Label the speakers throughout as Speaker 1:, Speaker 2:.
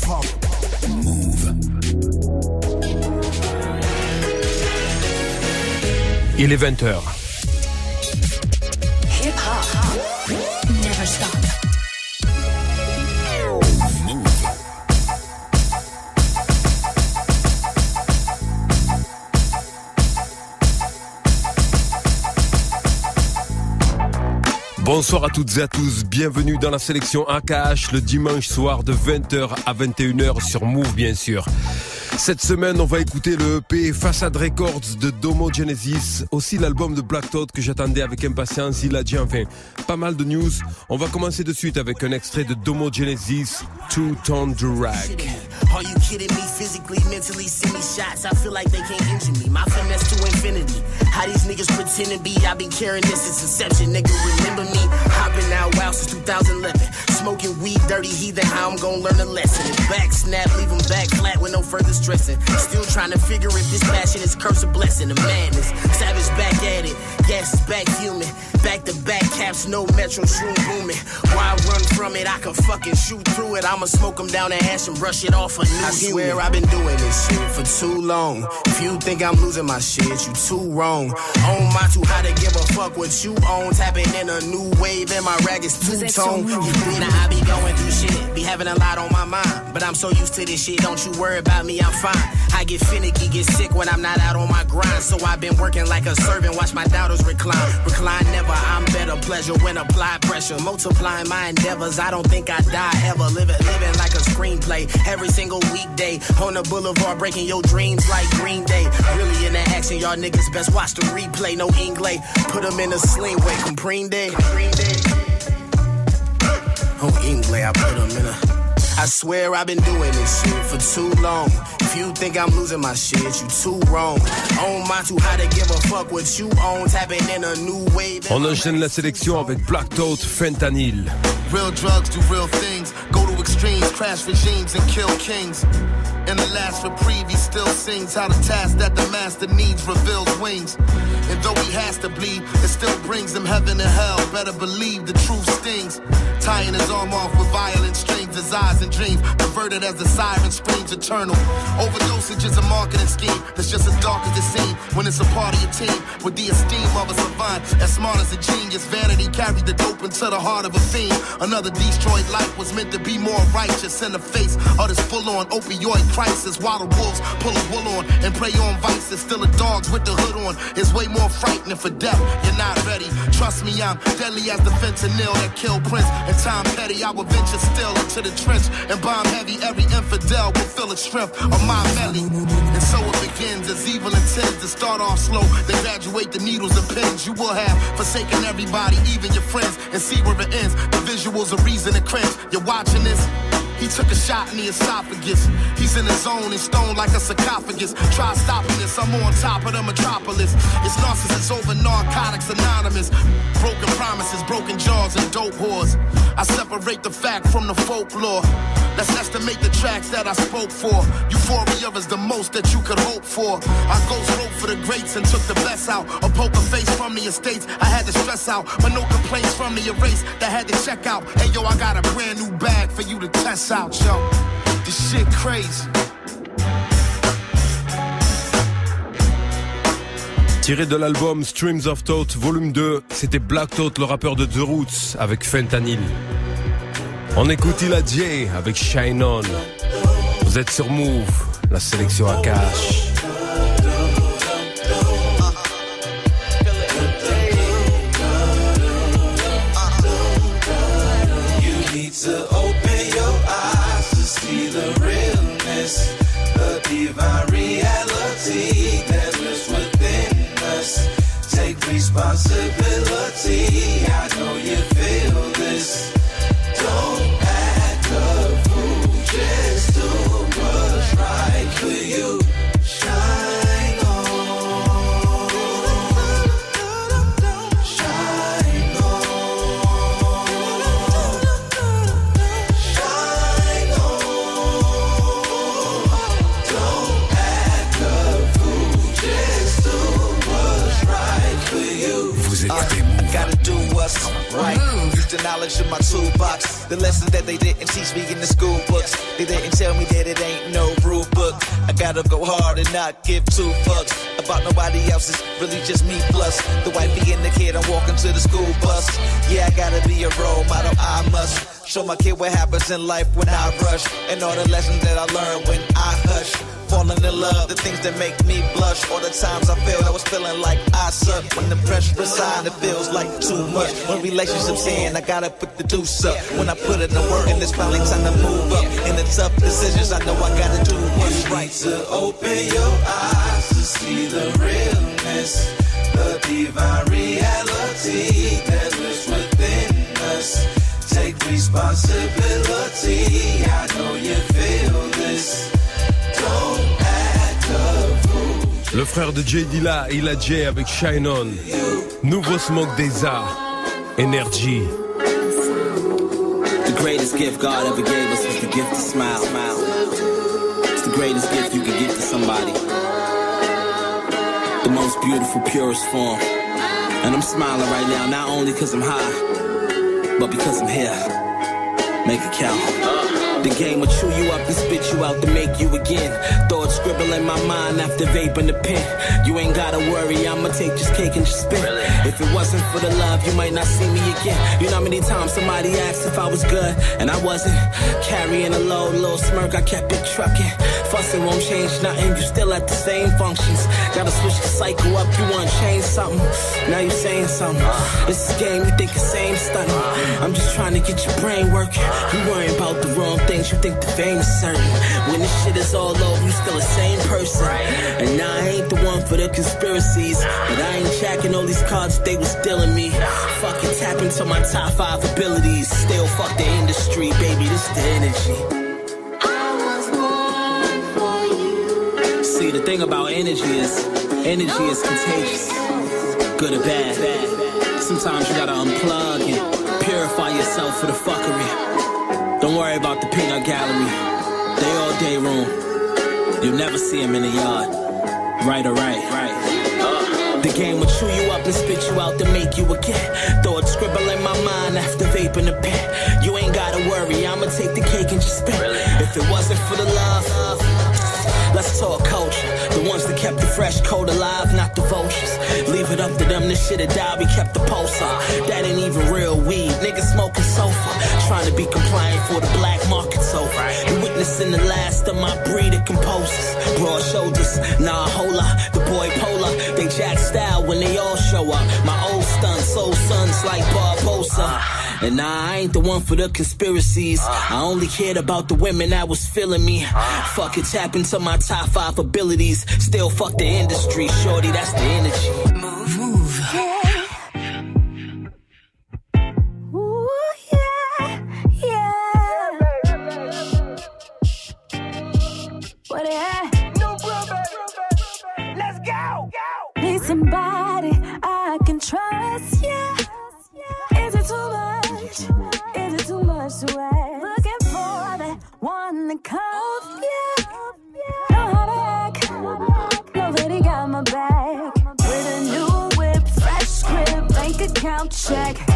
Speaker 1: hip-hop. Move.
Speaker 2: Il est 20h. Bonsoir à toutes et à tous, bienvenue dans la sélection AKH le dimanche soir de 20h à 21h sur Move bien sûr. Cette semaine, on va écouter le EP Facade Records de Domo Genesis, aussi l'album de Black Thought que j'attendais avec impatience, il a dit enfin pas mal de news. On va commencer de suite avec un extrait de Domo Genesis, Two Tone Drag.
Speaker 3: Are you kidding me? Physically, mentally, send me shots. I feel like they can't injure me. My finesse to infinity. How these niggas pretend to be? I've been carrying this since inception. Nigga, remember me? I've been out wild since 2011. Smoking weed, dirty heathen. How I'm gonna learn a lesson. And back snap, leave leave 'em back flat with no further stressing. Still trying to figure if this passion is curse or blessing. The madness. Savage back at it. Is back human. Back to back caps, no metro shroom booming. Why run from it? I can fucking shoot through it. I'ma smoke smoke 'em down the ash and brush it off a new I swear I've been doing this shit for too long. If you think I'm losing my shit, you too wrong. On my too high to give a fuck what you own. Tapping in a new wave and my rag is two tone. You I be going through shit, be having a lot on my mind. But I'm so used to this shit, don't you worry about me, I'm fine. I get finicky, get sick when I'm not out on my grind. So I've been working like a servant, watch my doubters recline. Recline never, I'm better pleasure when applied pressure. Multiplying my endeavors, I don't think I die ever. Living, living like a screenplay every single weekday. On the boulevard, breaking your dreams like Green Day. Really in the action, y'all niggas best watch the replay. No Inglay, put them in a sling way. Comprende? Oh, Inglay, I put them in a. I swear I've been doing this shit for too long. If you think I'm losing my shit, you too wrong. On my too high to give a fuck what you own. Tapping in a new wave.
Speaker 2: On enchaîne la sélection avec Black Thought Fentanyl.
Speaker 4: Real drugs do real things. Extremes, crash regimes, and kill kings. In the last reprieve, he still sings how the task that the master needs reveals wings. And though he has to bleed, it still brings him heaven and hell. Better believe the truth stings. Tying his arm off with violent strings, desires and dreams perverted as the siren screams eternal. Overdosage is a marketing scheme that's just as dark as it seems when it's a part of your team. With the esteem of a savant, as smart as a genius, vanity carried the dope into the heart of a fiend. Another destroyed life was meant to be more righteous in the face of this full-on opioid crisis. While the wolves pull a wool on and prey on vices, still the dogs with the hood on is way more frightening for death. You're not ready. Trust me, I'm deadly as the fentanyl that killed Prince and Tom Petty. I will venture still into the trench and bomb heavy. Every infidel will feel the strength of my belly. And so it begins as evil intends to start off slow, then graduate the needles and pins. You will have forsaken everybody, even your friends, and see where it ends. The visuals are reason to cringe. You're watching this. He took a shot in the esophagus. He's in his zone and stoned like a sarcophagus. Try stopping this, I'm on top of the metropolis. It's narcissists over narcotics anonymous. Broken promises, broken jaws, and dope whores. I separate the fact from the folklore. Let's estimate the tracks that I spoke for. Euphoria is the most that you could hope for. I ghost wrote for the greats and took the best out. A poker face from the estates, I had to stress out. But no complaints from the erase that had to check out. Hey yo, I got a brand new bag for you to test
Speaker 2: Tiré de l'album Streams of Thought Volume 2, c'était Black Thought, le rappeur de The Roots, avec Fentanyl. On écoute Ila J avec Shine On. Vous êtes sur Move, la sélection à cash.
Speaker 5: The
Speaker 6: in lessons that they didn't teach me in the school books. They didn't tell me that it ain't no rule book. I gotta go hard and not give two fucks about nobody else. It's really just me plus the wifey and the kid. I'm walking to the school bus. Yeah, I gotta be a role model. I must show my kid what happens in life when I rush and all the lessons that I learned when I hush falling in love, the things that make me blush. All the times I felt I was feeling like I suck. When the pressure inside, it feels like too much. When relationships end, I gotta put the deuce up. When I put it in work, and it's finally time to move up. In the tough decisions, I know I gotta do what's right.
Speaker 5: To open your eyes to see the realness, the divine
Speaker 2: Le frère de J Dilla, Illa J avec Shine On. Nouveau Smoke DZA. Energy.
Speaker 7: The greatest gift God ever gave us was the gift to smile. It's the greatest gift you could give to somebody. The most beautiful, purest form. And I'm smiling right now, not only because I'm high, but because I'm here. Make it count. The game will chew you up and spit you out to make you again. Scribble in my mind after vaping the pen. You ain't gotta worry, I'ma take this cake and just spin. If it wasn't for the love, you might not see me again. You know how many times somebody asked if I was good, and I wasn't. Carrying a load, little smirk, I kept it trucking. Fussing won't change nothing, you still at the same functions. Gotta switch the cycle up, you wanna change something. Now you saying something. Uh. This a game, you think the same stunning. Uh. I'm just trying to get your brain working. You worrying about the wrong things, you think the fame is certain. When this shit is all over, you still the same person. And I ain't the one for the conspiracies. But I ain't jacking all these cards they was dealing me. Fucking tap into my top five abilities. Still fuck the industry, baby, this the energy. See, the thing about energy is, energy is contagious. Good or bad. Sometimes you gotta unplug and purify yourself for the fuckery. Don't worry about the peanut gallery. They all day room. You'll never see them in the yard. Right or right, right. The game will chew you up and spit you out to make you again. Thoughts scribble in my mind after vaping the pen. You ain't gotta worry, I'ma take the cake and just spin. If it wasn't for the love, let's talk culture. The ones that kept the fresh code alive, not the vultures. Leave it up to them, this shit had died, we kept the pulse up. That ain't even real weed, niggas smoking sofa. Trying to be compliant for the black market's over. You witnessing the last of my breed of composers. Broad shoulders, nah, hola, the boy polar. They jack style when they all show up. My old stunts, soul sons like Barbosa. Uh. And nah, I ain't the one for the conspiracies. Uh. I only cared about the women that was feeling me. Uh. Fuck it, tap into my top five abilities. Still fuck the industry, shorty, that's the energy.
Speaker 8: Move. Move.
Speaker 9: Ooh, yeah, yeah. What it check.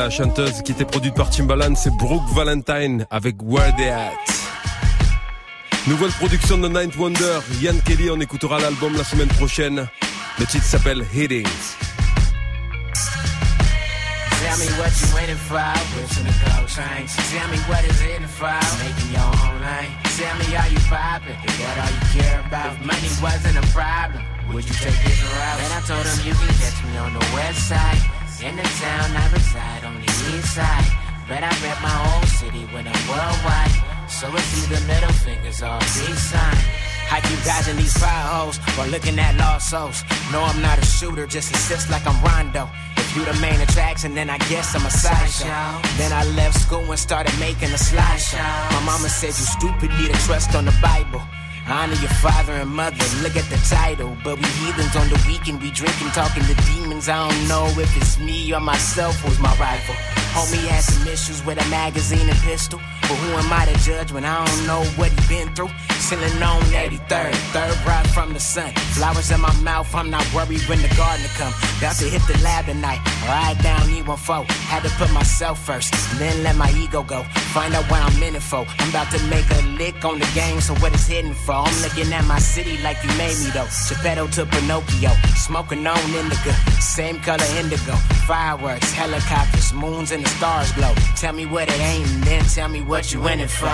Speaker 2: La chanteuse qui était produite par Timbaland, c'est Brooke Valentine avec Where They At. Nouvelle production de Ninth Wonder, Ian Kelly, on écoutera l'album la semaine prochaine. Le titre s'appelle Hitting.
Speaker 10: Tell me what you waiting for, whips in the gold chain. Tell me what is in it for, making your own lane. Tell me are you poppin', is that all you care about? If money wasn't a problem, would you take different routes? And I told him you can catch me on the west side. In the town I reside the east side. But I rep my own city when I'm worldwide. So it's either middle fingers or peace sign. I keep dodging these fire holes while looking at lost souls. No, I'm not a shooter, just assist like I'm Rondo. If you the main attraction, then I guess I'm a sideshow. Then I left school and started making a slideshow. My mama said you stupid, need to trust on the Bible. Honor your father and mother, look at the title. But we heathens on the weekend, we drinking, talking to demons. I don't know if it's me or myself who's my rival. Homie had some issues with a magazine and pistol. But who am I to judge when I don't know what he been through? Sitting on 83rd, third ride from the sun. Flowers in my mouth, I'm not worried when the gardener come. About to hit the lab tonight. Ride down E14. Had to put myself first, then let my ego go. Find out what I'm in it for. I'm about to make a lick on the game, so what it's hitting for? I'm looking at my city like you made me though. Geppetto to Pinocchio, smoking on indigo, same color indigo. Fireworks, helicopters, moons and the stars glow. Tell me what it ain't, and then tell me what you in it for.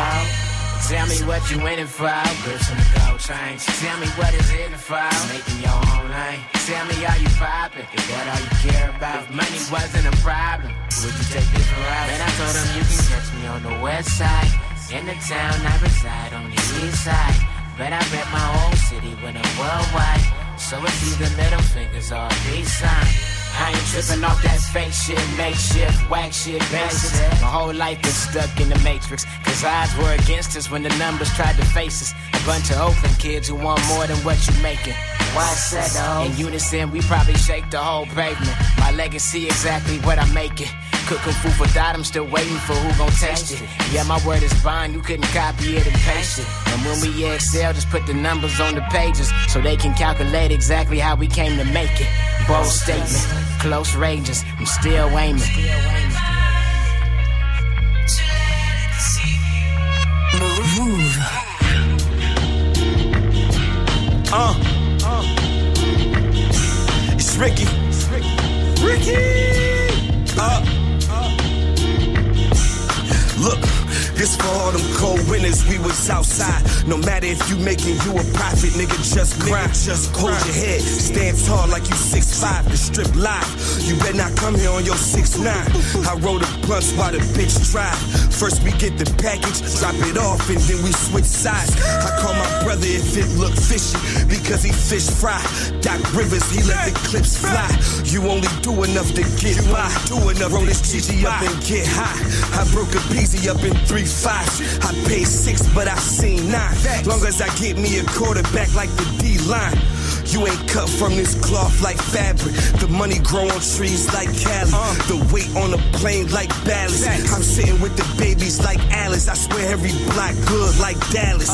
Speaker 10: Tell me what you in it for. Grips in the gold chains. Tell me what is in it for. Making your own lane. Tell me are you poppin'? Is that all you care about? If money wasn't a problem, would you take different routes? Man, I told him you can catch me on the west side. In the town I reside on the east side. But I rep my own city when I'm worldwide. So it's either middle fingers or peace sign. I ain't tripping off that fake shit, makeshift, whack shit, basics. My whole life been stuck in the matrix. Cause odds were against us when the numbers tried to face us. A bunch of Oakland kids who want more than what you making. Why said In unison, we probably shake the whole pavement. My legacy exactly what I'm making. Cooking food for thought, I'm still waiting for who gon' taste it. Yeah, my word is bond, you couldn't copy it and paste it. And when we excel, just put the numbers on the pages so they can calculate exactly how we came to make it. Bold statement, close ranges, I'm still aiming.
Speaker 8: Move.
Speaker 11: Uh, uh. It's Ricky. Ricky. Uh. Look, this for all them cold winters we was outside. No matter if you making you a profit, nigga, just grind. Just hold your head, stand tall like you 6'5", the strip live. You better not come here on your 6'9". I roll the blunts while the bitch drive. First we get the package, drop it off, and then we switch sides. I call my brother if it look fishy, because he fish fry. Doc Rivers, he let the clips fly. You only do enough to get you by. Do enough roll this GG up and get high. I broke a peasy up in three fives. I paid six, but I seen nine. Long as I get me a quarterback like the D line. You ain't cut from this cloth like fabric. The money grow on trees like Cali. The weight on a plane like ballast. I'm sitting with the babies like Alice. I swear every block good like Dallas.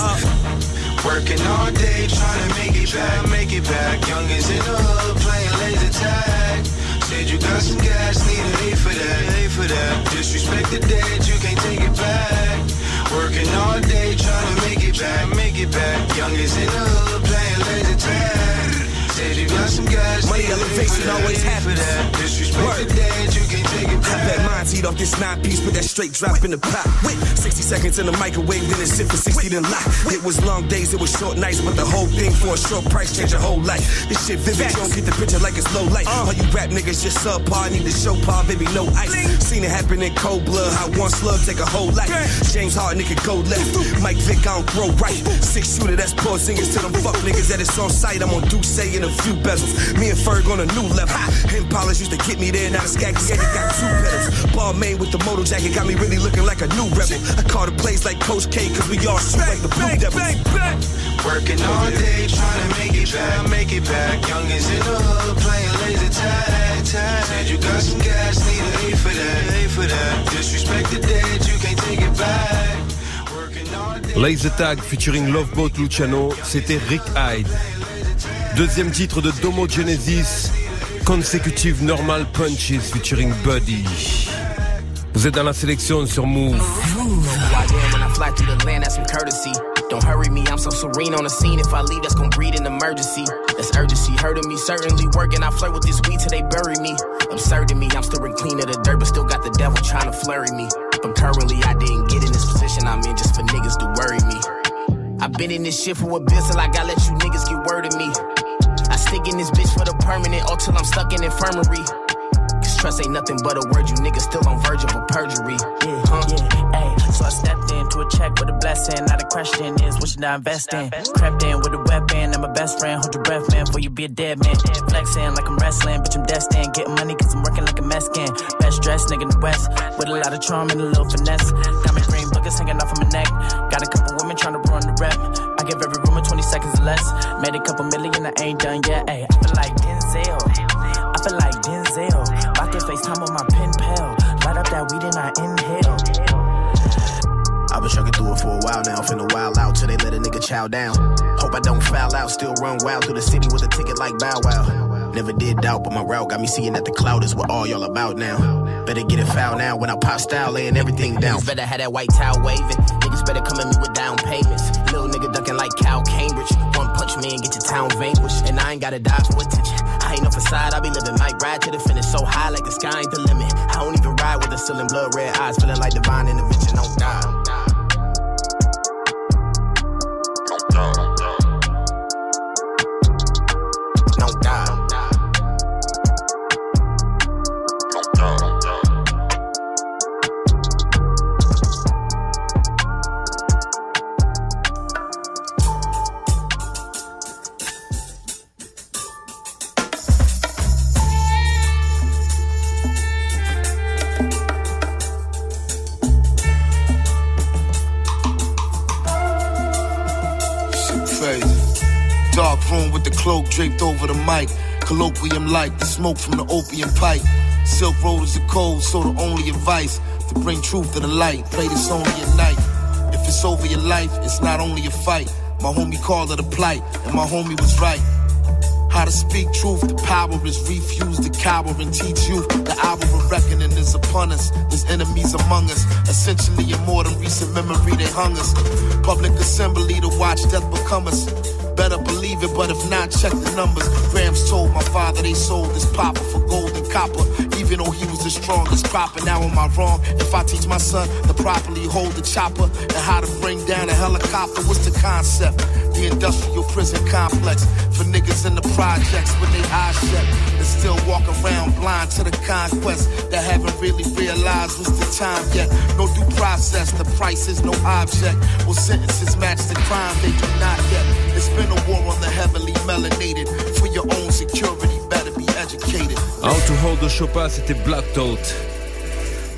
Speaker 5: Working all day trying to make it back, make it back. Youngins in the hood playing laser tag. Said you got some gas, need A for that, A for that. Disrespect the dead, you can't take it back. Working all day trying to make it back, make it back. Youngins in the hood playing laser tag. Said you got some gas,
Speaker 11: Money
Speaker 5: need an A
Speaker 11: elevation always
Speaker 5: A for
Speaker 11: happens.
Speaker 5: Disrespect the dead, you can't take it
Speaker 11: I
Speaker 5: back.
Speaker 11: bet mine eat off this nine piece, put that straight drop in the pot. Wait, 60 seconds in the microwave, then it sit for 60 then lock. It was long days, it was short nights, but the whole thing for a short price changed your whole life. This shit vivid, you don't get the picture like it's low light. All you rap niggas just subpar, need to show par, baby, no ice. Seen it happen in cold blood, how one slug take a whole life. James Harden, nigga, go left. Mike Vick, I don't throw right. Six shooter, that's poor singers to them fuck niggas that it's on sight. I'm on Duce in a few bezels. Me and Ferg on a new level. Impalas used to get me there, now the Skaggs yeah, got two pedals. Balmain with the moto jacket got me really looking like a new rebel. I call the plays like Coach K, cause we all shoot like the Blue Devils.
Speaker 5: Working all day trying to make it back, make it back. Youngins in the hood playing laser tag, tag. Said you got some gas, need an A for that, A for that. Disrespect the dead, you can't take it back. Working all day.
Speaker 2: Laser Tag featuring Loveboat Luciano, c'était Rick Hyde. Deuxième titre de Domo Genesis, Consecutive Normal Punches featuring Buddy. Vous êtes dans la sélection sur Move.
Speaker 3: Don't hurry me, I'm so serene on the scene. If I leave, that's gonna breed an emergency. That's urgency, hurting me, certainly working. I flirt with this weed till they bury me. Absurd to me, I'm still clean of the dirt, but still got the devil trying to flurry me. But currently, I didn't get in this position I'm in just for niggas to worry me. I've been in this shit for a bit till I gotta let you niggas get word of me. Stick this bitch for the permanent or till I'm stuck in infirmary. Cause trust ain't nothing but a word, you niggas still on verge of a perjury.
Speaker 12: Yeah,
Speaker 3: Huh?
Speaker 12: yeah. So I stepped into a check with a blessing. Now the question is, what should I invest in? Crept in with a weapon. I'm a best friend. Hold your breath, man, before you be a dead man. Flexing like I'm wrestling, bitch, I'm destined. Getting money cause I'm working like a Mexican. Best dressed nigga in the West. With a lot of charm and a little finesse. Diamond green boogers hanging off of my neck. Got a less. Made a couple million, I ain't done yet. Ayy, I feel like Denzel. I feel like Denzel. About to FaceTime on my pen pal. Light up that weed and I inhale.
Speaker 13: I've been trucking through it for a while now, finna wild out till they let a nigga chow down. Hope I don't foul out, still run wild through the city with a ticket like Bow Wow. Never did doubt, but my route got me seeing that the cloud is what all y'all about now. Better get it foul now when I pop style, laying everything down.
Speaker 3: Niggas better have that white towel waving. Niggas better come at me with down payments. Little nigga ducking like Cal Cambridge. Man, get your town vanquished. And I ain't gotta die for attention. I ain't no facade, I be living my ride to the finish. So high like the sky ain't the limit. I don't even ride with the ceiling blood red eyes, feeling like divine intervention. Don't die.
Speaker 4: Draped over the mic. Colloquium like the smoke from the opium pipe. Silk road is code, so the only advice to bring truth to the light. Play this only at night. If it's over your life, it's not only a fight. My homie called it a plight, and my homie was right. How to speak truth, the power is refuse to cower and teach you. The hour of reckoning is upon us. There's enemies among us. Essentially, in more than recent memory, they hung us. Public assembly to watch death become us. Better believe it, but if not, check the numbers. Grams told my father they sold his papa for gold and copper. Even though he was the strongest cropper. Now am I wrong if I teach my son to properly hold the chopper and how to bring down a helicopter? What's the concept? The industrial prison complex for niggas in the projects with their eyes shut and still walk around blind to the conquest that haven't really realized what's the time yet. No due process, the price is no object. Well, sentences match the crime? They do not yet. It's been a war on the heavily melanated. For your own security, better be educated.
Speaker 2: How to Hold the Chopin, c'était Black Thought.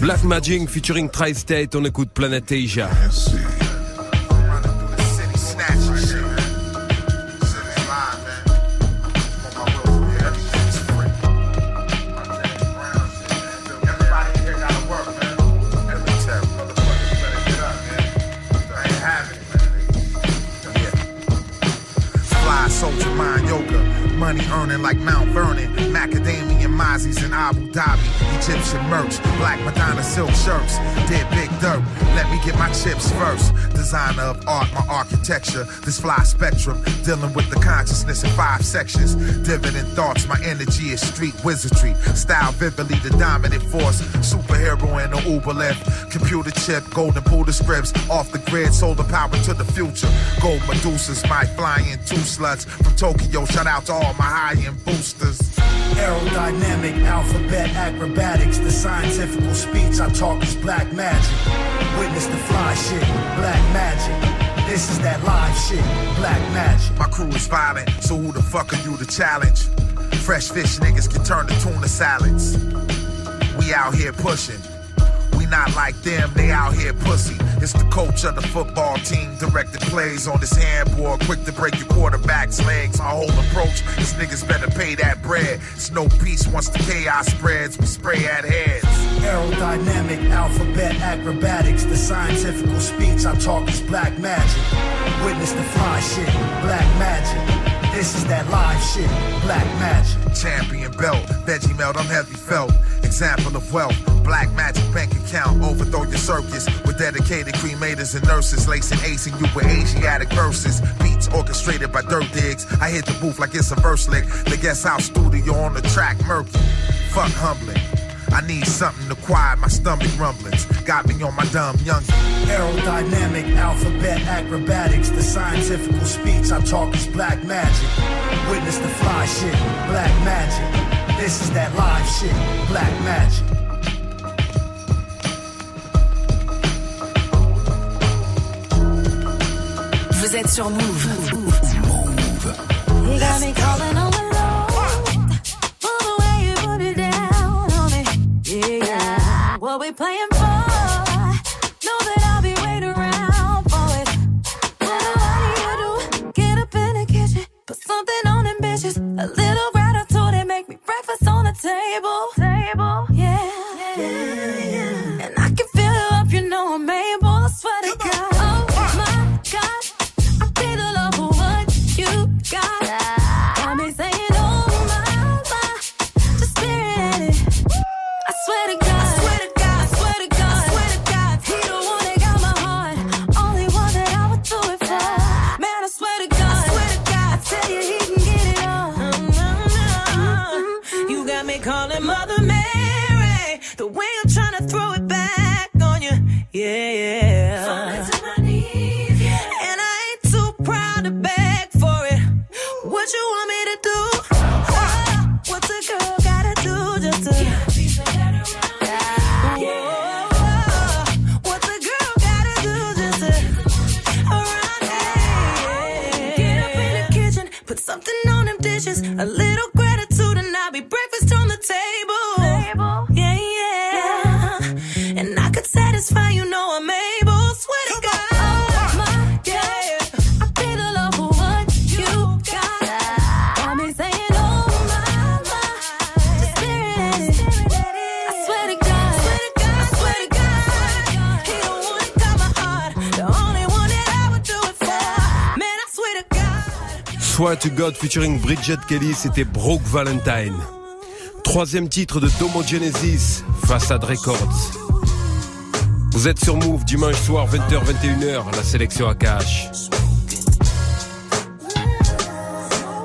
Speaker 2: Black Magic featuring Tri-State, on écoute Planet Asia.
Speaker 14: Fly Abu Dhabi. Egyptian merch. Black Madonna silk shirts. Did big dirt. Let me get my chips first. Designer of art, my architecture. This fly spectrum. Dealing with the consciousness in five sections. Dividend thoughts. My energy is street wizardry. Style vividly the dominant force. Superhero in the Uber lift. Computer chip. Golden Buddha scripts. Off the grid. Solar power to the future. Gold Medusas. My flying two sluts from Tokyo. Shout out to all my high-end boosters.
Speaker 15: Aerodynamic, alphabet, acrobatics, the scientific speech I talk is black magic. Witness the fly shit, black magic. This is that live shit, black magic.
Speaker 14: My crew is violent, so who the fuck are you to challenge? Fresh fish niggas can turn to tuna salads. We out here pushing. Not like them, they out here pussy. It's the coach of the football team, directed plays on this handboard, quick to break your quarterback's legs. My whole approach is niggas better pay that bread. It's no peace once the chaos spreads, we spray at heads.
Speaker 15: Aerodynamic, alphabet, acrobatics, the scientific speech I talk is black magic. Witness the fly shit, black magic.
Speaker 16: This is that live shit, black magic.
Speaker 14: Champion belt, veggie melt, I'm heavy felt. Example of wealth, black magic bank account. Overthrow your circus with dedicated cremators and nurses, lacing acing you with Asiatic verses. Beats orchestrated by dirt digs. I hit the booth like it's a verse lick. The guest house studio on the track, murky. Fuck humbling. I need something to quiet my stomach rumblings. Got me on my dumb young.
Speaker 16: Aerodynamic, alphabet, acrobatics. The scientific speech I talk is black magic. Witness the fly shit, black magic. This is that live shit, black magic.
Speaker 8: Vous êtes sur Move.
Speaker 9: You got me calling on Swear to God
Speaker 2: featuring Bridget Kelly, c'était Broke Valentine. Troisième titre de Domo Genesis, Façade Records. Vous êtes sur Move dimanche soir 20h 21h, la sélection à cash.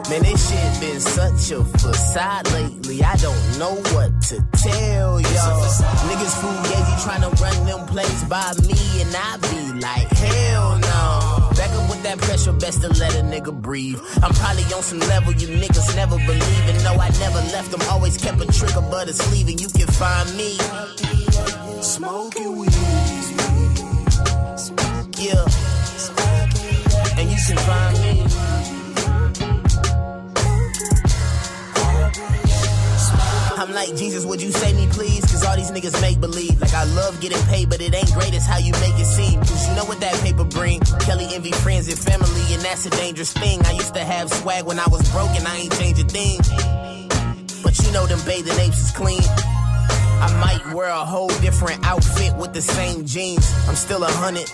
Speaker 3: Man, this shit been such a facade lately. I don't know what to tell y'all. Niggas fugazi tryna run them plays by me, and I be like, hell no. With that pressure, best to let a nigga breathe. I'm probably on some level you niggas never believe. And no, I never left them, always kept a trigger but sleeve, and you can find me. Smoking weed. Yeah. And you can find me. I'm like, Jesus, would you save me, please? Cause all these niggas make believe. Like, I love getting paid, but it ain't great as how you make it seem. Cause you know what that paper bring? Kelly envy friends and family, and that's a dangerous thing. I used to have swag when I was broke, and I ain't changed a thing. But you know, them bathing apes is clean. I might wear a whole different outfit with the same jeans. I'm still a hundred.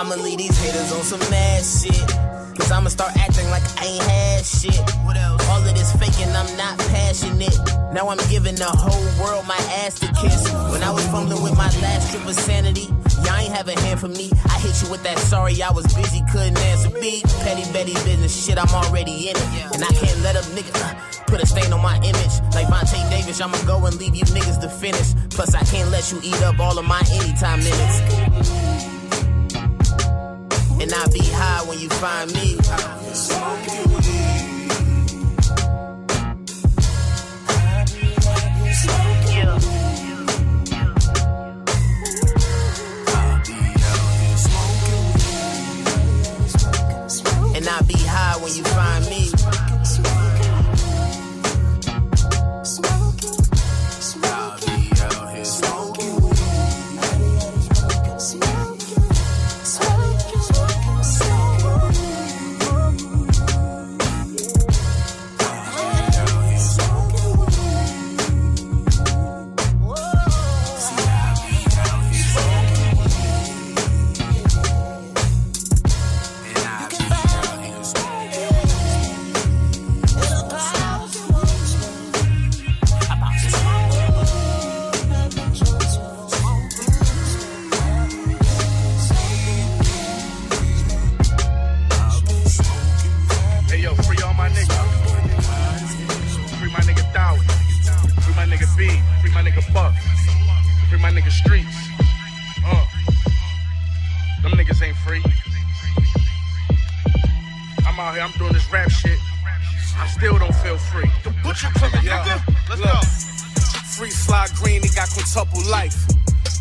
Speaker 3: I'ma leave these haters on some mad shit. Cause I'ma start acting like I ain't had shit. What else? All of this faking, I'm not passionate. Now I'm giving the whole world my ass to kiss. When I was fumbling with my last trip of sanity, y'all ain't have a hand for me. I hit you with that sorry, I was busy, couldn't answer me. Petty Betty business shit, I'm already in it. And I can't let a nigga uh, put a stain on my image. Like Vontae Davis, I'ma go and leave you niggas to finish. Plus, I can't let you eat up all of my anytime minutes. And I be high when you find me.
Speaker 17: Nigga. Let's go.
Speaker 18: Free fly green, he got quintuple life.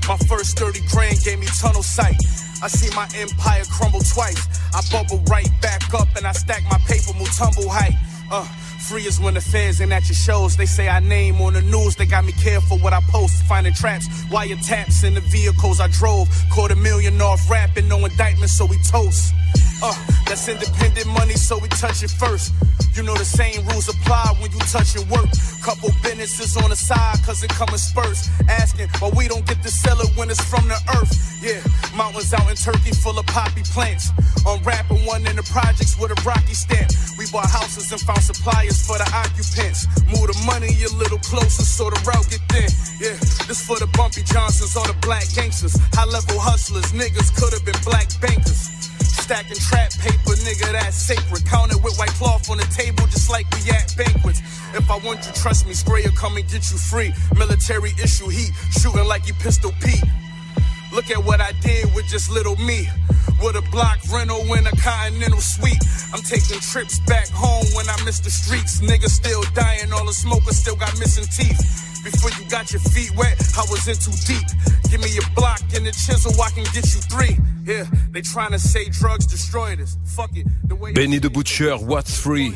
Speaker 18: My first 30 grand gave me tunnel sight. I see my empire crumble twice. I bubble right back up and I stack my paper, move tumble height. Uh, free is when the fans ain't at your shows. They say I name on the news. They got me careful what I post. Finding traps, wiretaps in the vehicles I drove. Caught a million off rapping, no indictment, so we toast. Uh, that's independent money, so we touch it first. You know the same rules apply when you touch touching work. Couple businesses on the side, cause it come in spurts. Asking but we don't get to sell it when it's from the earth. Yeah, mountains out in Turkey full of poppy plants. Unwrapping one in the projects with a rocky stamp. We bought houses and found suppliers for the occupants. Move the money a little closer so the route get thin. Yeah, this for the bumpy Johnsons, all the black gangsters. High level hustlers, niggas could have been black bankers. Stacking trap paper, nigga, that's sacred. Counted with white cloth on the table, just like we at banquets. If I want you, trust me, Sprayer come and get you free. Military issue heat, shooting like you pistol Pete. Look at what I did with just little me. With a block rental and a continental suite. I'm taking trips back home when I miss the streets. Niggas still dying, all the smokers still got missing teeth. Before you got your feet wet, I was in too deep. Give me a block and a chisel, I can get you three. Yeah, they trying to say drugs destroyed us. Fuck it. The way
Speaker 2: Benny the Butcher, What's Free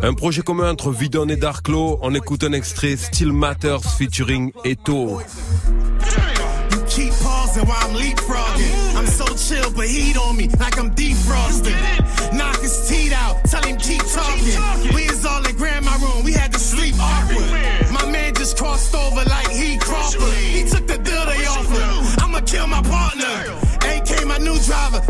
Speaker 2: Un projet commun entre Vidon et Darklo. On écoute un extrait Still Matters featuring Eto.
Speaker 19: You keep pausing while I'm leapfrogging. I'm so chill, but heat on me like I'm defrosting. Knock his teeth out, tell him keep talking. We crossed over like he Crawford. He took the deal they offered. I'ma kill my partner. AK my new driver,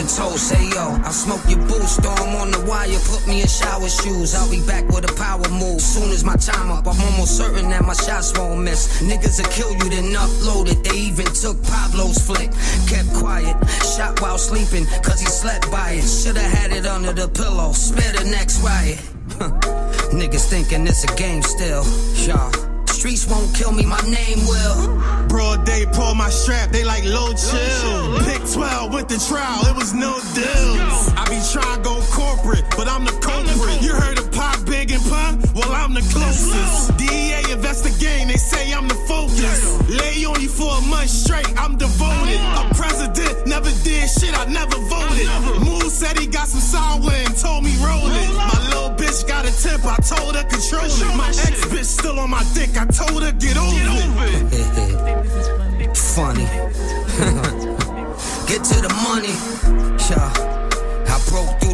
Speaker 20: oath, raise a toast. Say yo, I'll smoke your boo storm on the wire, put me in shower shoes. I'll be back with a power move. Soon as my time up, I'm almost certain that my shots won't miss. Niggas will kill you, then upload it. They even took Pablo's flick. Kept quiet, shot while sleeping, cause he slept by it. Should've had it under the pillow, spare the next riot. Niggas thinking it's a game still. Y'all. Streets won't kill me, my name will.
Speaker 19: Broad day, pull my strap, they like low chill. Pick 12 with the trial, it was no deals. I be trying to go corporate, but I'm the culprit. You heard of I'm the closest. DEA investigate, they say I'm the focus. Lay on you for a month straight, I'm devoted. A president never did shit, I never voted. Moose said he got some sour and told me roll it. My little bitch got a tip, I told her control it. My ex bitch still on my dick, I told her get over it.
Speaker 20: Funny. Get to the money. Yeah. I broke through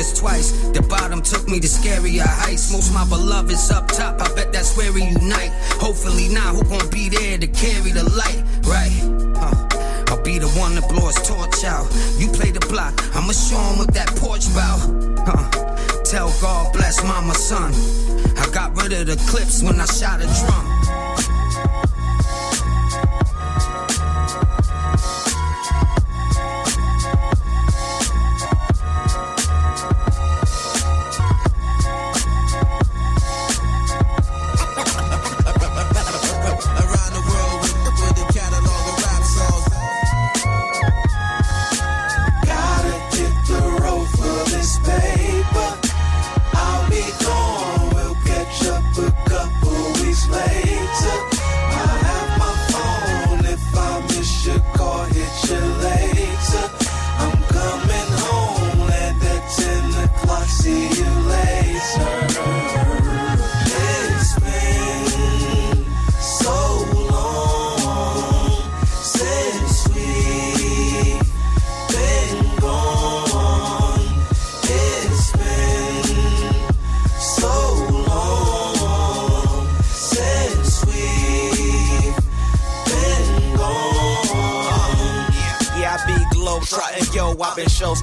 Speaker 20: twice. The bottom took me to scarier heights. Most my beloveds up top, I bet that's where we unite. Hopefully now, who gon' be there to carry the light? Right. Uh, I'll be the one to blow his torch out. You play the block, I'ma show him that porch bout. Huh. Tell God bless mama son. I got rid of the clips when I shot a drum.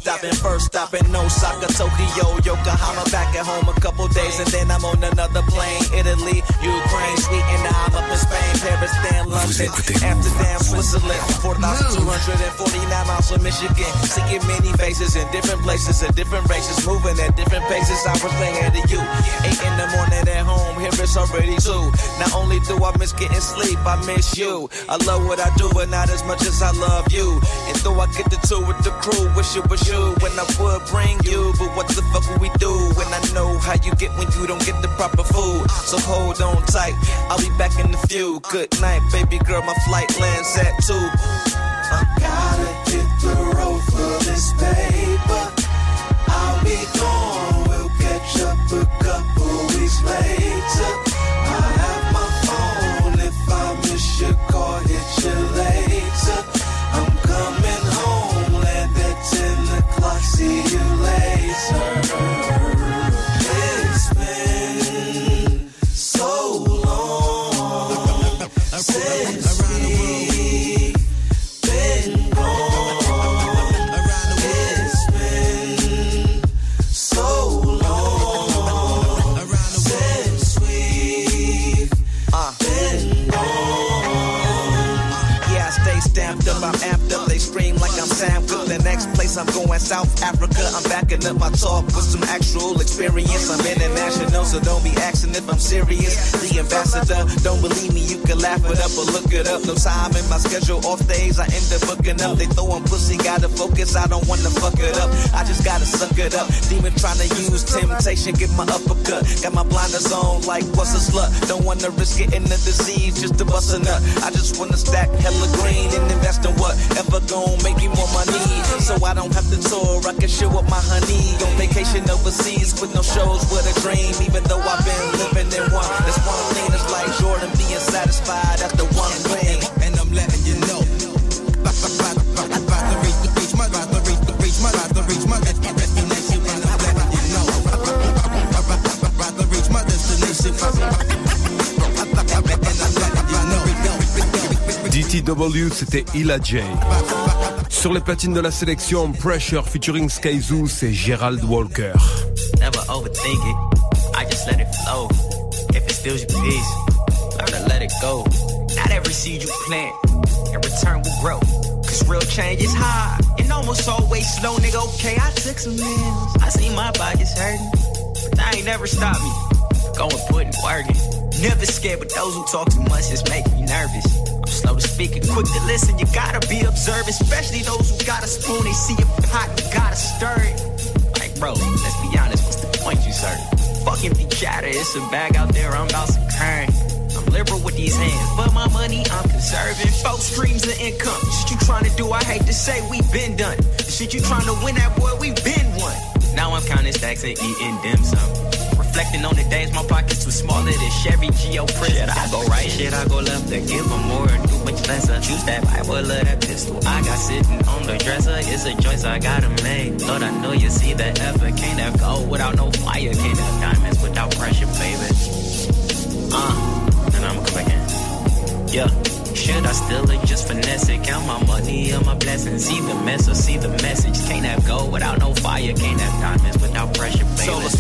Speaker 6: Stopping, first stopping, Osaka, Tokyo, Yokohama, back at home a couple days, and then I'm on another plane. Italy, Ukraine, sweet, and I'm up in Spain, Paris, then London. London,
Speaker 2: écoutez
Speaker 6: Amsterdam, Switzerland, 4,249 miles from Michigan. Seeing many faces in different places and different races, moving at different paces. I was thinking to you. Eight in the morning at home, here it's already two. Not only do I miss getting sleep, I miss you. I love what I do, but not as much as I love you. And though I get the two with the crew, wish it was you when I would bring you. But what the fuck would we do when I know how you get when you don't get the proper food? So hold on tight, I'll be back in a few. Good night, baby girl, my flight lands at two.
Speaker 5: I gotta get the road for this paper. I'll be gone, we'll catch up a couple weeks later. Since been gone. It's been so long since we've been
Speaker 6: Yeah, I stay stamped up, I'm amped up. They scream like I'm Sam. The next place I'm going, South Africa. I'm backing up my talk with some actual experience. I'm international, so don't be asking if I'm serious. The ambassador, don't believe me, you can laugh it up or look it up. No time in my schedule, off days I end up booking up. They throwing pussy, gotta focus, I don't wanna fuck it up. I just gotta suck it up. Demon trying to use temptation, get my uppercut. Got my blinders on like what's a slut. Don't wanna risk getting the disease just to bust a nut. I just wanna stack hella green and invest in whatever gon' make me more money. So I don't have to tour, I can show up my honey on vacation overseas with no shows with a dream. Even though I've been living in one, that's one thing that's like Jordan being satisfied after one thing.
Speaker 11: And I'm letting you know. About to reach reach my about to reach the reach my about to reach my you.
Speaker 2: DTW, c'était Ila J. Sur les platines de la sélection, Pressure featuring Skyzoo, c'est Gerald Walker.
Speaker 21: Never overthink it. I just let it flow. If it steals your peace, learn to let it go. Not every seed you plant, in return will grow. Cause real change is hard and almost always slow, nigga. Okay, I took some nails. I see my pockets hurting, but that ain't never stopped me. Going putting work in. Never scared, but those who talk too much just make me nervous. Slow to speak and quick to listen. You gotta be observant, especially those who got a spoon. They see a pot, you gotta stir it. Like, bro, let's be honest, what's the point you serve? Fucking be chatter, it's a bag out there, I'm about some current. I'm liberal with these hands, but my money I'm conserving. Folks streams of income. Shit you trying to do, I hate to say we been done. The shit you trying to win that boy, we been won. Now I'm counting stacks and eating dim sum. Reflecting on the days my pockets were smaller than Chevy Geo Prizm. Should I go right? Should I go left? To give them more or do much less. lesser? Choose that Bible or that pistol. I got sitting on the dresser. It's a choice I gotta make. Lord, I know you see the effort. Can't have gold without no fire. Can't have diamonds without pressure, baby. Uh, and I'ma come back in. Yeah. Should I steal it, just finesse it? Count my money or my blessings. See the mess or see the message. Can't have gold without no fire. Can't have diamonds without pressure, baby.
Speaker 22: Told us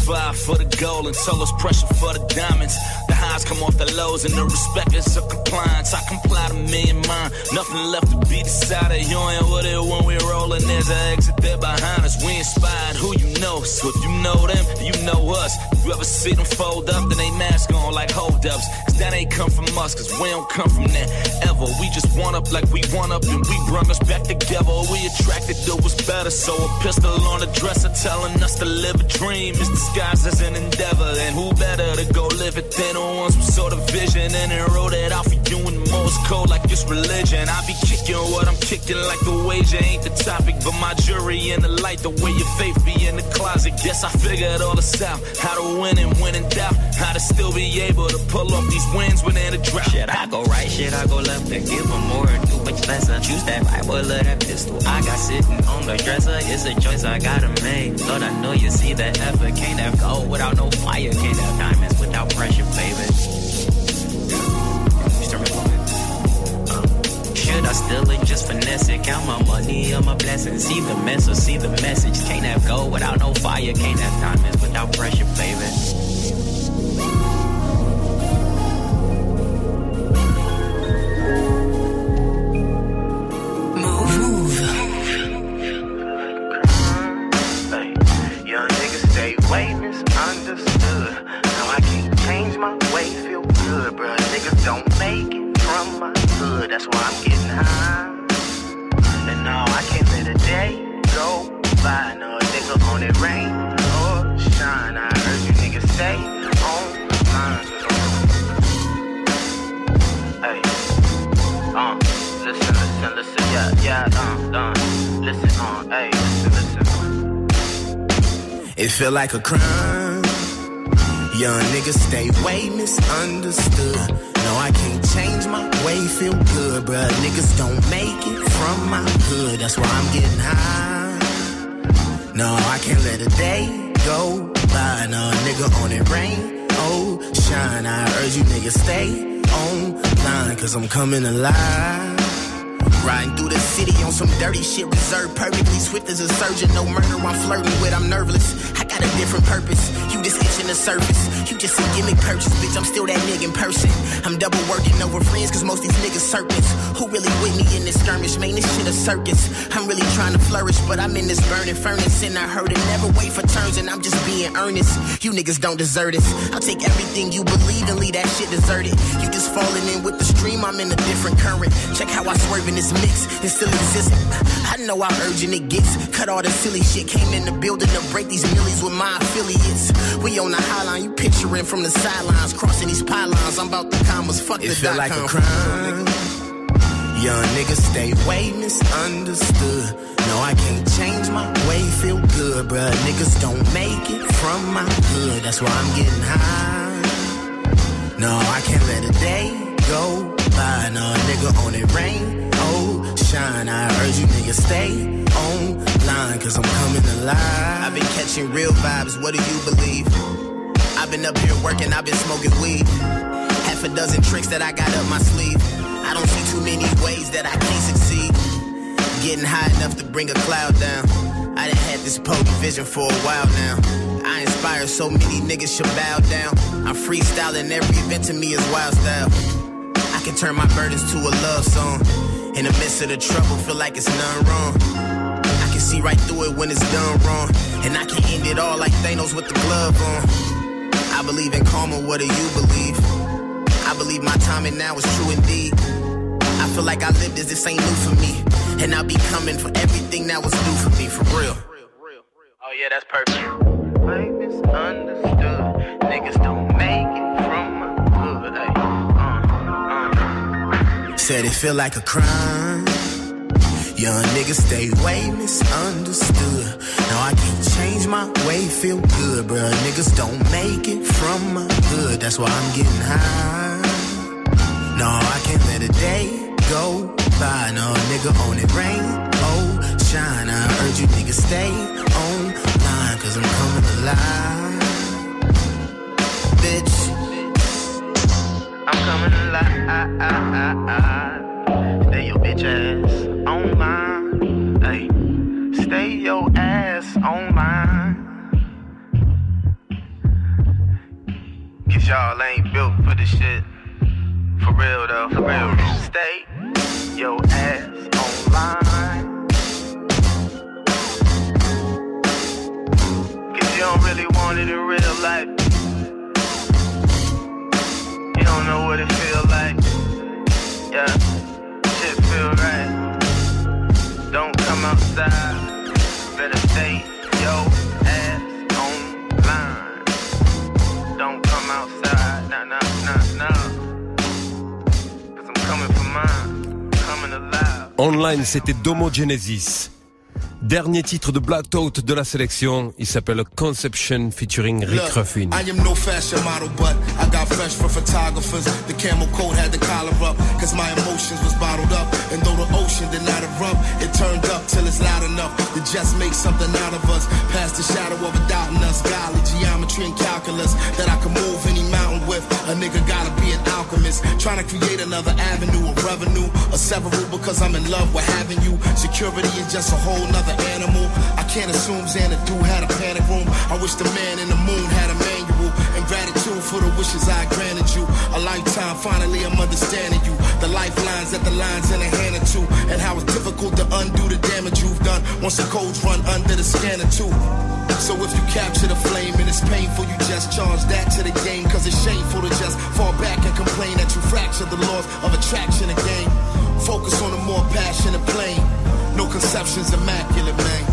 Speaker 22: for the gold and told us pressure for the diamonds. Highs come off the lows and the respect is a compliance. I comply to me and mine. Nothing left to be decided. You ain't with it when we rolling. There's an exit there behind us. We inspired who you know. So if you know them, you know us. You ever see them fold up, then they mask on like hold ups. Cause that ain't come from us, cause we don't come from that ever. We just want up like we want up and we brought us back together. We attracted to what's better. So a pistol on the dresser telling us to live a dream is disguised as an endeavor. And who better to go live it than the ones who saw the vision and then wrote it out for you in Morse code like it's religion. I be kicking what I'm kicking like the wager ain't the topic, but my jury in the light, the way your faith be in the closet. Guess I figured all this out. How to win and win in doubt. How to still be able to pull off these wins when in a drought.
Speaker 21: Should I go right? Should I go left? To give them more or do much lesser? Choose that Bible or that pistol. I got sitting on the dresser. It's a choice I gotta make. Lord, I know you see the effort. Can't have gold without no fire. Can't have diamonds without pressure, baby. Should I steal it, just finesse it? Count my money or my blessings. See the mess or see the message. Can't have gold without no fire. Can't have diamonds without pressure, baby.
Speaker 3: Feel like a crime. Young niggas stay way misunderstood. No, I can't change my way, feel good, bruh. Niggas don't make it from my hood. That's why I'm getting high. No, I can't let a day go by. No, nigga on it rain, oh, shine. I urge you niggas stay on line, cause I'm coming alive. Riding through the city on some dirty shit reserved perfectly swift as a surgeon. No murder I'm flirting with, I'm nerveless. I got a different purpose. You just itching the surface. You just a gimmick purchase, bitch. I'm still that nigga in person. I'm double working over friends, cause most these niggas serpents. Who really with me in this skirmish? Man, this shit a circus. I'm really trying to flourish, but I'm in this burning furnace. And I heard it never wait for turns, and I'm just being earnest. You niggas don't deserve this. I'll take everything you believe and leave that shit deserted. You just falling in with the stream, I'm in a different current. Check how I swerve in this mix, it still exists. I know how urgent it gets. Cut all the silly shit, came in the building to break these millies with my affiliates. We on the highline, you picturing from the sidelines, crossing these pylons. I'm about the commas, fuck
Speaker 23: It
Speaker 3: the
Speaker 23: feel like a crime.
Speaker 3: Young niggas stay way misunderstood. No, I can't change my way, feel good, bruh. Niggas don't make it from my hood. That's why I'm getting high. No, I can't let a day go by. No, nigga on it rain, oh, shine. I urge you niggas stay on line, cause I'm coming alive. I've been catching real vibes, what do you believe? I've been up here working, I've been smoking weed. Half a dozen tricks that I got up my sleeve. I don't see too many ways that I can't succeed. Getting high enough to bring a cloud down. I done had this potent vision for a while now. I inspire so many niggas should bow down. I'm freestyling every event to me is wild style. I can turn my burdens to a love song. In the midst of the trouble, feel like it's none wrong. I can see right through it when it's done wrong. And I can end it all like Thanos with the glove on. I believe in karma, what do you believe? I believe my timing now is true indeed. I feel like I lived as this ain't new for me. And I'll be coming for everything that was new for me, for real.
Speaker 23: Oh yeah, that's perfect. Way misunderstood. Niggas don't make it from my hood. Ay,
Speaker 3: Said it feel like a crime. Young niggas stay way misunderstood. No, I can't change my way, feel good, bruh. Niggas don't make it from my hood. That's why I'm getting high. No, I can't let a day go by. No, nigga on it rain, oh, shine. I urge you niggas stay on line, cause I'm coming alive. Bitch,
Speaker 23: I'm coming alive. Y'all ain't built for this shit. For real though, for real. Stay your ass online. Cause you don't really want it in real life. You don't know what it feel like. Yeah, shit feel right. Don't come outside. Online,
Speaker 2: c'était Domo Genesis. Dernier titre de Black Thought de la sélection, il s'appelle Conception featuring Rick Ruffin.
Speaker 4: I am no fashion model, but I got fresh for photographers. The camel coat had the collar up, cause my emotions was bottled up. And though the ocean did not erupt, it turned up till it's loud enough to just make something out of us. Past the shadow of a doubt in us, golly, geometry and calculus that I can move any mountain with. A nigga gotta be an alchemist, trying to create another avenue of revenue, a several because I'm in love with having you. Security is just a whole nother animal. I can't assume Xanadu had a panic room. I wish the man in the moon had a manual. And gratitude for the wishes I granted you. A lifetime, finally I'm understanding you. The lifelines that the lines in a hand or two. And how it's difficult to undo the damage you've done. Once the codes run under the scanner too. So if you capture the flame and it's painful, you just charge that to the game. Cause it's shameful to just fall back and complain that you fracture the laws of attraction again. Focus on a more passionate plane. No conceptions immaculate, man.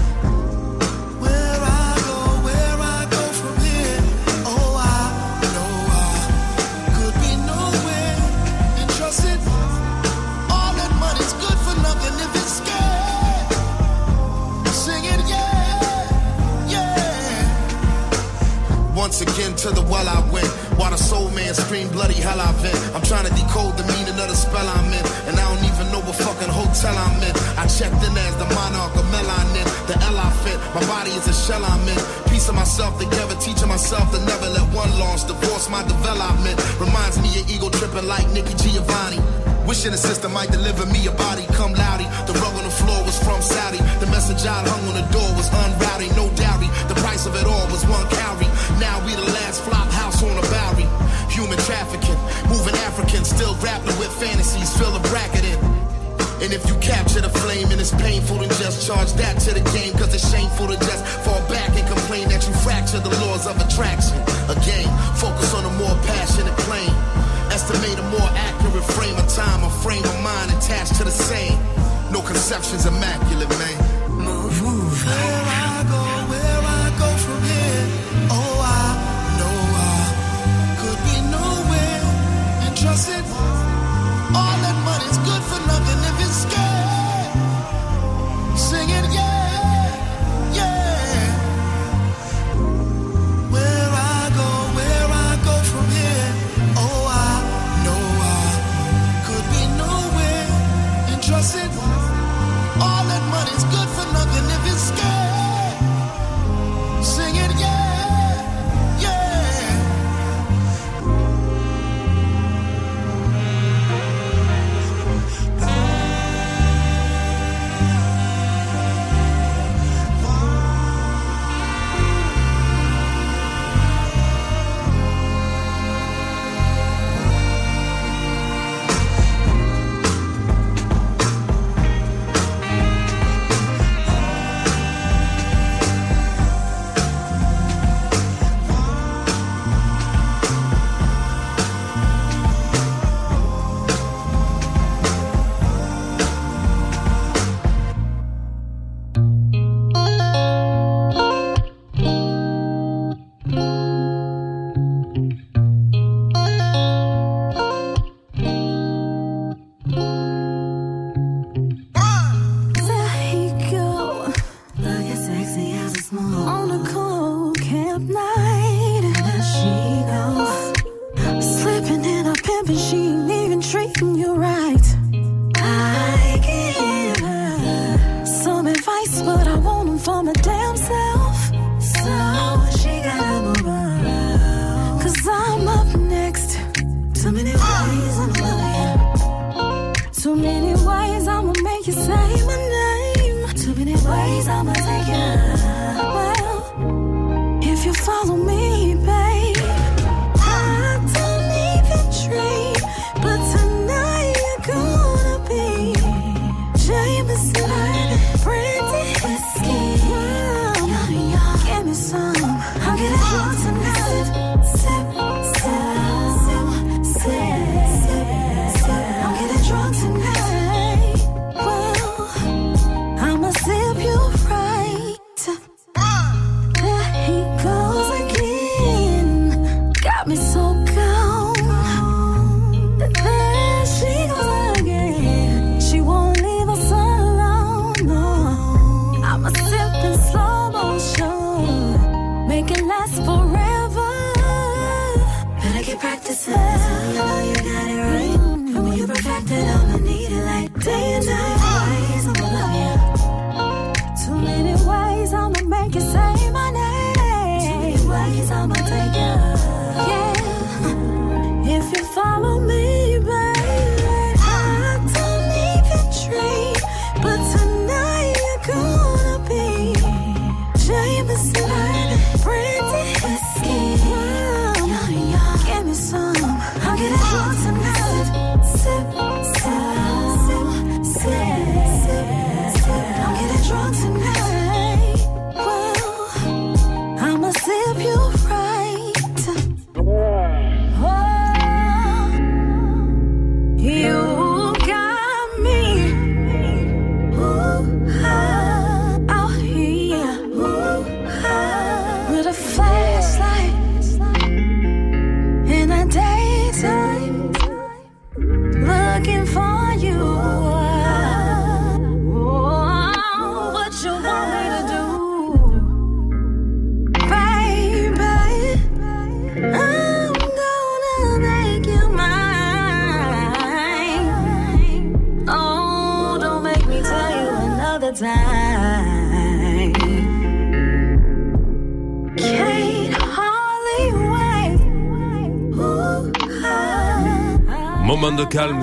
Speaker 4: Hell I vent. I'm trying to decode the meaning of the spell I'm in. And I don't even know what fucking hotel I'm in. I checked in as the monarch of melanin. The L I fit. My body is a shell I'm in. Piece of myself together, teaching myself to never let one loss divorce my development. Reminds me of ego tripping like Nikki Giovanni. Wishing the system might deliver me a body, come loudy. The rug on the floor was from Saudi. The message I hung on the door was unrowdy, no dowry. The price of it all was one if you capture the flame and it's painful, then just charge that to the game. Cause it's shameful to just fall back and complain that you fracture the laws of attraction. Again, focus on a more passionate plane. Estimate a more accurate frame of time, a frame of mind attached to the same. No conceptions immaculate, man.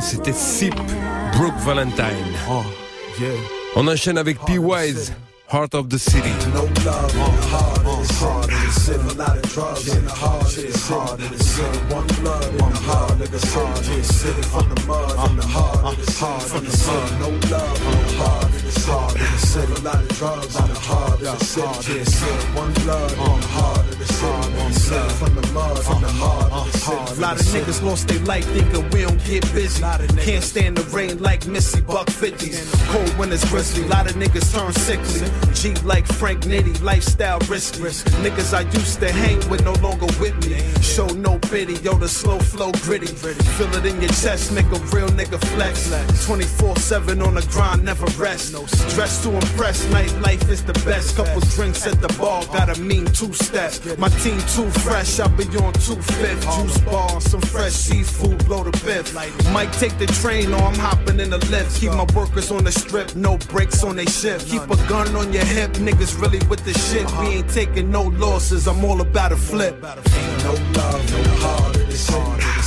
Speaker 2: C'était Sip, Brooke Valentine.
Speaker 19: Oh,
Speaker 2: On enchaîne avec P-Wise, Heart of the City.
Speaker 19: No love in the heart of. A heart of the city. No heart of the city. A lot of drugs on the heart of the city. One blood on the heart of the city. City from the mud, from uh-huh. the uh-huh. heart of the city.
Speaker 24: A lot of niggas lost their life thinking we don't get busy. Can't stand the rain like Missy Buck 50s. Cold winters grizzly. A lot of niggas turn sickly. G like Frank Nitty, lifestyle risky. Niggas I used to hang with no longer with me. Show no pity, yo, the slow flow gritty. Feel it in your chest, nigga, real nigga flex. 24 7 on the grind, never rest. Dressed to impress, nightlife is the best. Couple drinks at the bar, got a mean two step. My team too fresh, I'll be on two fifth. Juice bar, some fresh seafood, blow the biff. Might take the train or I'm hopping in the lift. Keep my workers on the strip, no breaks on they shift. Keep a gun on your hip, niggas really with the shit. We ain't taking no losses, I'm all about a flip.
Speaker 19: Ain't no love in the heart of the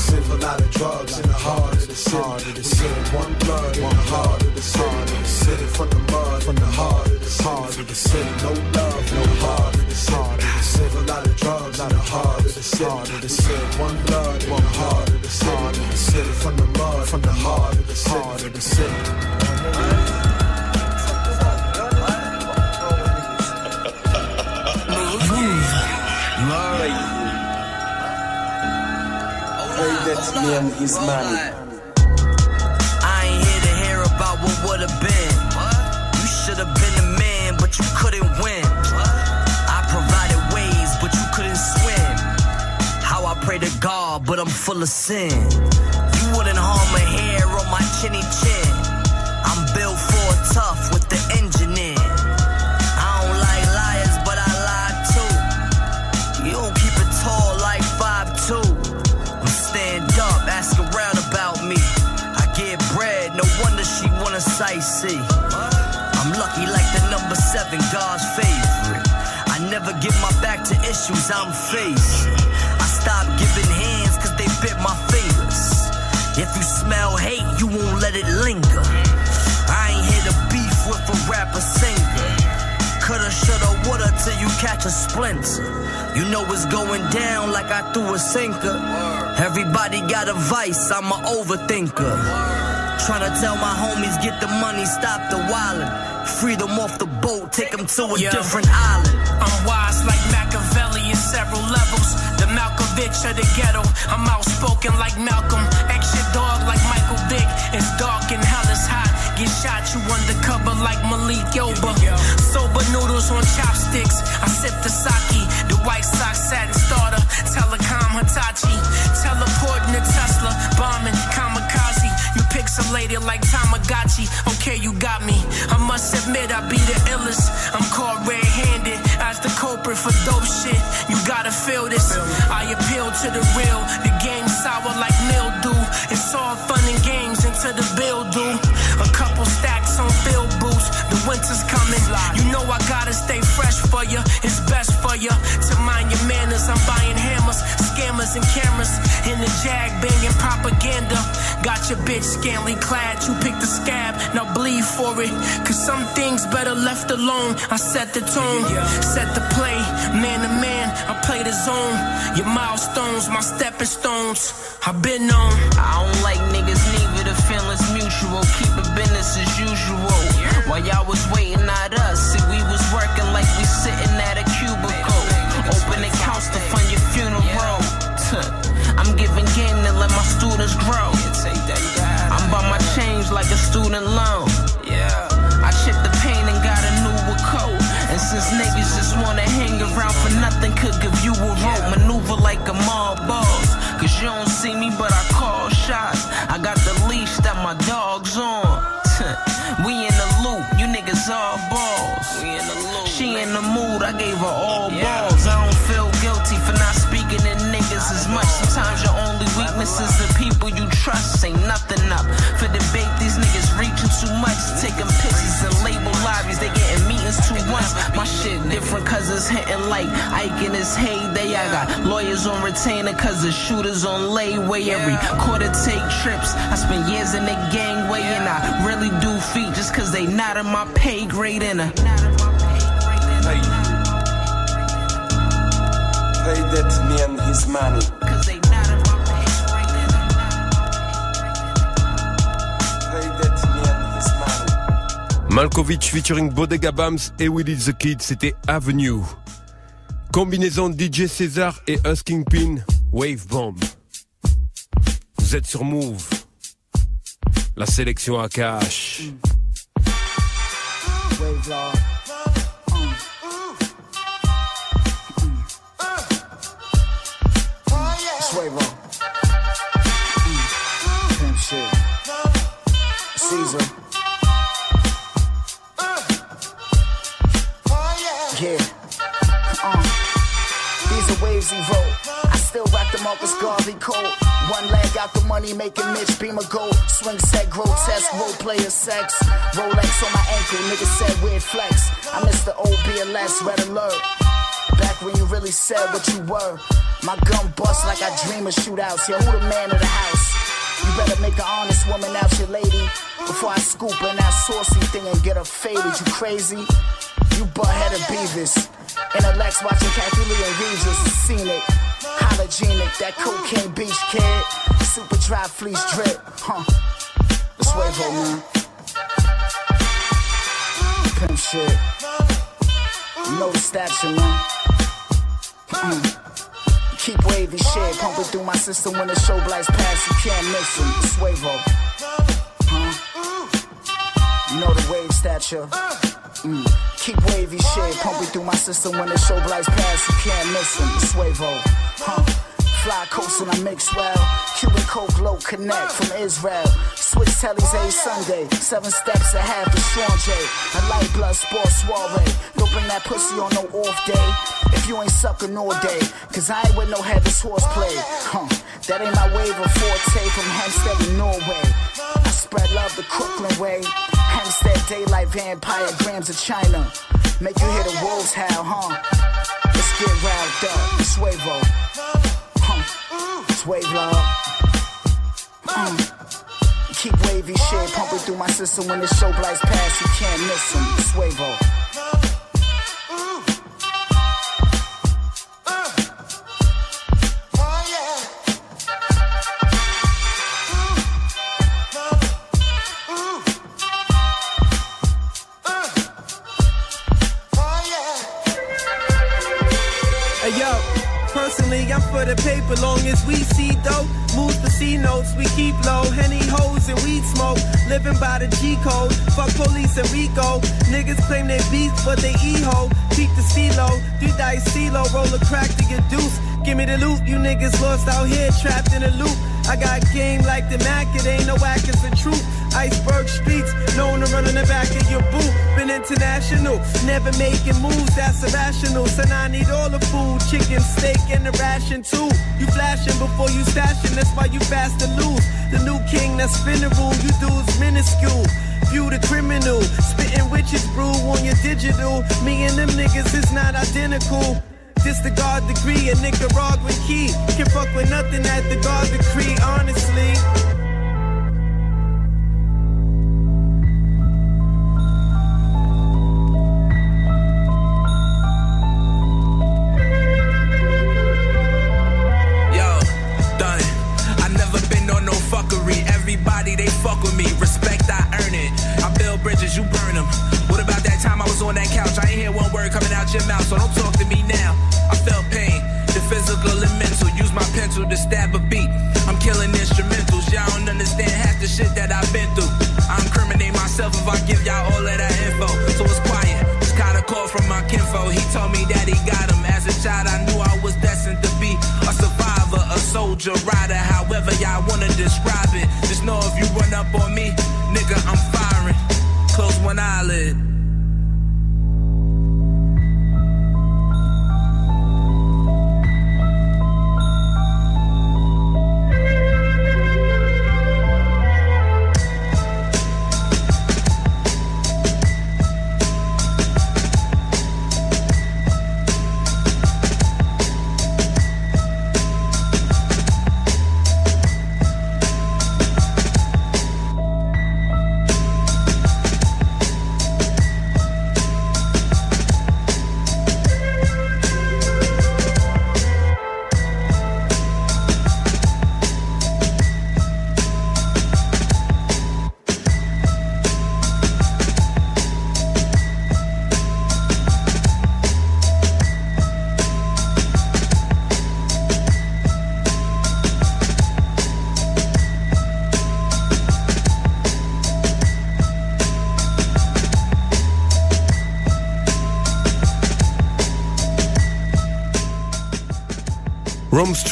Speaker 19: city. A lot of drugs in the heart of the city. City. One blood in the heart of the city. City from the mud, from the heart of the city. City. No love in the heart of the city. City. A lot of drugs in the heart of the city. City. One blood in the heart of the city. City from the mud, from the heart of the city.
Speaker 11: That's name is Manny.
Speaker 20: I ain't here to hear about what would have been. You should have been a man, but you couldn't win. I provided ways, but you couldn't swim. How I pray to God, but I'm full of sin. You wouldn't harm a hair on my chinny chin. I'm built for tough never give my back to issues I'm facing. I stopped giving hands cause they bit my fingers. If you smell hate, you won't let it linger. I ain't here to beef with a rapper singer. Coulda, shoulda, woulda till you catch a splinter. You know it's going down like I threw a sinker. Everybody got a vice, I'm an overthinker. Tryna tell my homies get the money, stop the wildin'. Free them off the boat, take them to a
Speaker 25: Yeah.
Speaker 20: different island.
Speaker 25: I'm wise like Machiavelli in several levels. The Malkovich of the ghetto. I'm outspoken like Malcolm. Extra dog like Michael Vick. It's dark and hell is hot. Get shot, you undercover like Malik Yoba. Sober noodles on chopsticks. I sip the sake. The White Sox satin starter. Telecom Hitachi. Teleporting to Tesla. Bombing. You pixelated like Tamagotchi. Okay, you got me. I must admit, I be the illest. I'm caught red-handed as the culprit for dope shit. You gotta feel this. I appeal to the real. Scantily clad. You pick the scab. Now bleed for it. Cause some things better left alone. I set the tone, set the play. Man to man, I play the zone. Your milestones, my stepping stones. I've been on.
Speaker 6: I don't like niggas, neither the feelings mutual. Keep it business as usual. While y'all was waiting at us, see, we was working like we sitting student loan.
Speaker 26: Was hitting like Ike in his heyday. I got lawyers on retainer cause the shooters on layway. Every quarter take trips. I spent years in the gangway and I really do feet just cause they not in my pay grade and a
Speaker 11: Pay, pay that man his money.
Speaker 2: Malkovich featuring Bodega Bams et Willie the Kid, c'était Avenue. Combinaison DJ César et Husking Pin, Wave Bomb. Vous êtes sur Move. La sélection à cash.
Speaker 27: Wave law. Mm. Are waves. I still rock the Marcus Garvey coat. One leg out the money, making Mitch beam a gold. Swing set, grotesque, role player sex. Rolex on my ankle, nigga said weird flex. I miss the old BLS, red alert. Back when you really said what you were. My gun bust like I dream of shootouts. Yo, who the man of the house? You better make an honest woman out your lady before I scoop in that saucy thing and get her faded. You crazy? You butthead Intellects watching Kathie Lee and Regis. Scenic, hygienic, that cocaine beach kid. Super dry fleece drip, huh? Wave ho, man. Pimp shit. The stature, man. Mm. Keep wavy shit, pumping through my system when the show blights past. You can't miss them. It's Wavo. Huh? You know the wave stature. Mm. Keep wavy shit, pumping through my system when the show blights pass. You can't miss them. Wavo. Huh? Fly coast and I mix well. Cuban Coke low connect from Israel. Switch tellies a Sunday. Seven steps ahead for Strong J. A light blood sports soiree. Don't bring that pussy on no off day. If you ain't sucking all day. Cause I ain't with no headless horseplay. Huh. That ain't my wave of forte from Hempstead in Norway. I spread love the Crooklyn way. Hempstead daylight vampire grams of China. Make you hear the wolves howl, huh? Let's get riled up. Wavo. Huh. Wave. Mm. Keep wavy shit pumping through my system when the show blights past. You can't miss them. It's
Speaker 24: the Mac, it ain't no act, it's the truth. Iceberg streets, known to run in the back of your boot. Been international, never making moves, that's irrational. Son, I need all the food, chicken, steak, and the ration too. You flashing before you stashing, that's why you fast to lose. The new king that's finna rule, you dudes minuscule. View the criminal, spitting witches brew on your digital. Me and them niggas is not identical. Disregard degree, a Nicaraguan key. Can fuck with nothing at the guard decree, honestly.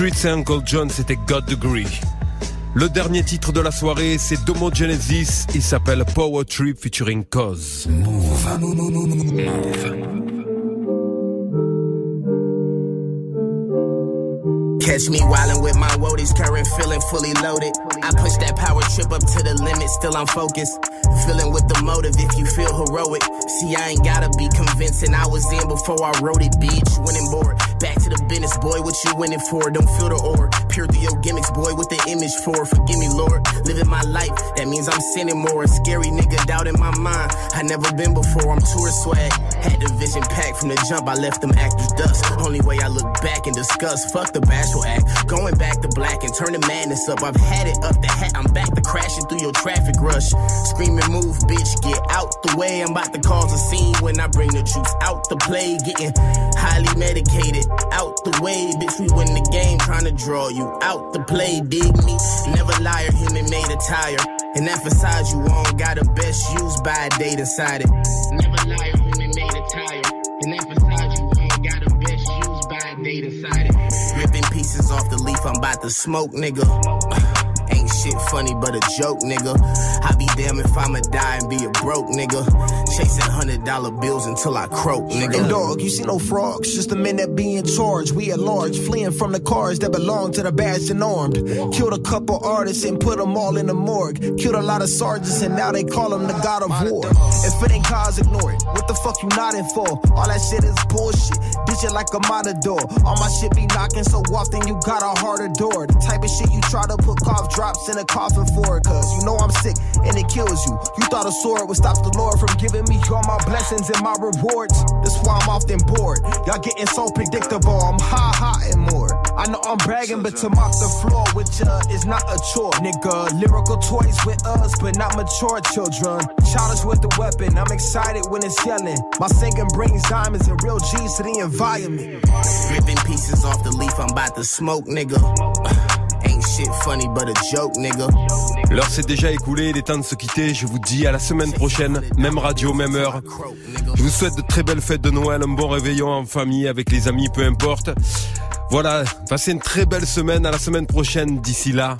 Speaker 2: Uncle John, c'était God Degree. Le dernier titre de la soirée, c'est Domo Genesis. Il s'appelle Power Trip featuring Cause. Move. Move.
Speaker 3: Catch me wildin' with my woadies, current feeling fully loaded. I push that power trip up to the limit, still I'm focused. Feeling with the motive if you feel heroic. See, I ain't gotta be convincing. I was in before I wrote it, bitch. Winning board. The business, boy. What you winning for? Don't feel the ore. Pure through your gimmicks, boy. With the image for. Forgive me, Lord. Living my life. That means I'm sinning more. A scary nigga doubt in my mind. I never been before. I'm tour swag. Had the vision packed from the jump. I left them actors dust. Only way I look back and discuss. Fuck the bashful act. Going back to black and turning madness up. I've had it up the hat. I'm back to crashing through your traffic rush. Screaming, move, bitch. Get out the way. I'm about to cause a scene when I bring the troops out to play. Getting highly medicated. Out the way, bitch. We win the game. Trying to draw you out the play. Dig me. Never liar. Human made a tire. And emphasize you on. Got a best use by a date inside it. Never liar. Pieces off the leaf. I'm about to smoke, nigga. Ain't shit funny but a joke, nigga. I be damn if I'ma die and be a broke nigga. Chasing hundred dollar bills until I croak, nigga.
Speaker 15: And dog, you see no frogs, just the men that be in charge. We at large, fleeing from the cars that belong to the badged and armed. Killed a couple artists and put them all in the morgue. Killed a lot of sergeants and now they call him the god of war. If it ain't cause, ignore it. What the fuck you nodding for? All that shit is bullshit. Bitch, it like a matador. All my shit be knocking so often you got a harder door. The type of shit you try to put cough in a coffin for it. Cause you know I'm sick and it kills you. You thought a sword would stop the Lord from giving me all my blessings and my rewards. That's why I'm often bored. Y'all getting so predictable. I'm high, high and more. I know I'm bragging, but to mop the floor with ya is not a chore, nigga. Lyrical toys with us, but not mature children. Childish with the weapon, I'm excited when it's yelling. My singing brings diamonds and real G's to the environment.
Speaker 3: Ripping pieces off the leaf, I'm about to smoke, nigga.
Speaker 2: L'heure s'est déjà écoulée, il est temps de se quitter. Je vous dis à la semaine prochaine, même radio, même heure. Je vous souhaite de très belles fêtes de Noël, un bon réveillon en famille, avec les amis, peu importe. Voilà, passez une très belle semaine, à la semaine prochaine. D'ici là.